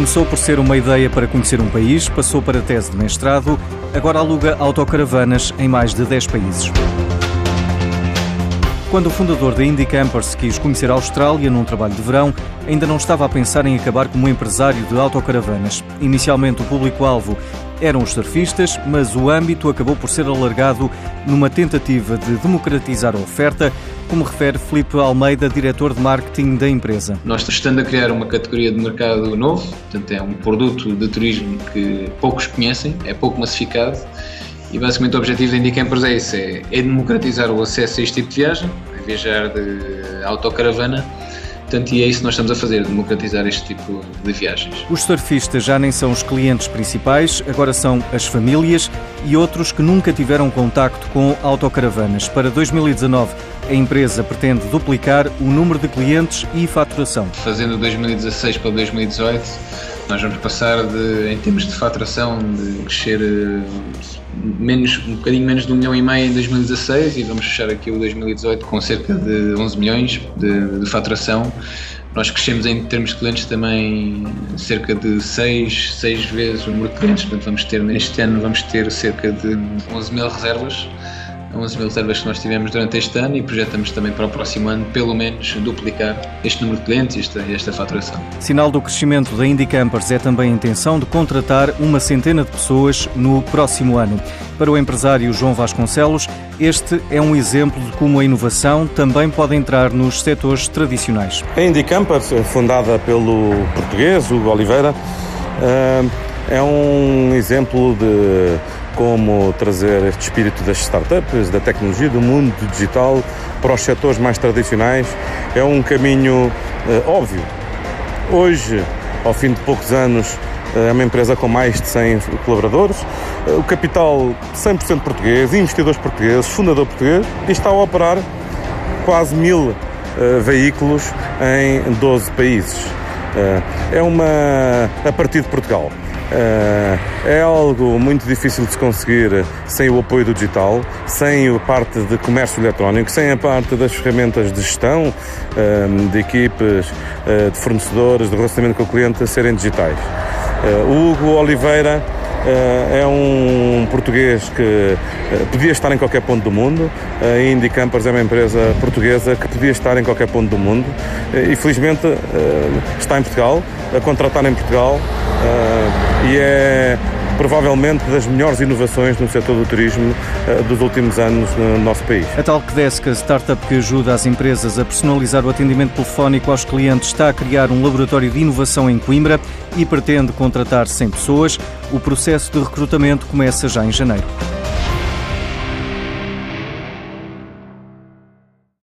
Começou por ser uma ideia para conhecer um país, passou para tese de mestrado, agora aluga autocaravanas em mais de 10 países. Quando o fundador da Indie Campers quis conhecer a Austrália num trabalho de verão, ainda não estava a pensar em acabar como empresário de autocaravanas. Inicialmente, o público-alvo eram os surfistas, mas o âmbito acabou por ser alargado numa tentativa de democratizar a oferta, como refere Filipe Almeida, diretor de marketing da empresa. Nós estamos a criar uma categoria de mercado novo, portanto é um produto de turismo que poucos conhecem, é pouco massificado e basicamente o objetivo da Indie Campers é é, é democratizar o acesso a este tipo de viagem, viajar de autocaravana, Portanto, e é isso que nós estamos a fazer, democratizar este tipo de viagens. Os surfistas já nem são os clientes principais, agora são as famílias e outros que nunca tiveram contacto com autocaravanas. Para 2019, a empresa pretende duplicar o número de clientes e faturação. Fazendo 2016 para 2018, nós vamos passar de, em termos de faturação, de crescer eh, menos, um bocadinho menos de um milhão e meio em 2016 e vamos fechar aqui o 2018 com cerca de 11 milhões de, de faturação. Nós crescemos em termos de clientes também cerca de 6, 6 vezes o número de clientes, portanto vamos ter, neste ano vamos ter cerca de 11 mil reservas 11 mil reservas que nós tivemos durante este ano e projetamos também para o próximo ano, pelo menos, duplicar este número de clientes e esta, esta faturação. Sinal do crescimento da Indie Campers é também a intenção de contratar uma centena de pessoas no próximo ano. Para o empresário João Vasconcelos, este é um exemplo de como a inovação também pode entrar nos setores tradicionais. A Indie Campers, fundada pelo português Hugo Oliveira, eh, é um exemplo de como trazer este espírito das startups, da tecnologia, do mundo digital para os setores mais tradicionais. É um caminho eh, óbvio. Hoje, ao fim de poucos anos, eh, é uma empresa com mais de 100 colaboradores, eh, o capital 100% português, investidores portugueses, fundador português e está a operar quase mil veículos em 12 países. É uma a partir de Portugal. Eh, é algo muito difícil de se conseguir sem o apoio do digital, sem a parte de comércio eletrónico, sem a parte das ferramentas de gestão, eh, de equipes, eh, de fornecedores, de relacionamento com o cliente serem digitais. Hugo Oliveira é um português que podia estar em qualquer ponto do mundo. A Indie Campers é uma empresa portuguesa que podia estar em qualquer ponto do mundo e felizmente está em Portugal, a contratar em Portugal e é provavelmente das melhores inovações no setor do turismo uh, dos últimos anos no nosso país. A Talkdesk, a startup que ajuda as empresas a personalizar o atendimento telefónico aos clientes, está a criar um laboratório de inovação em Coimbra e pretende contratar 100 pessoas. O processo de recrutamento começa já em janeiro.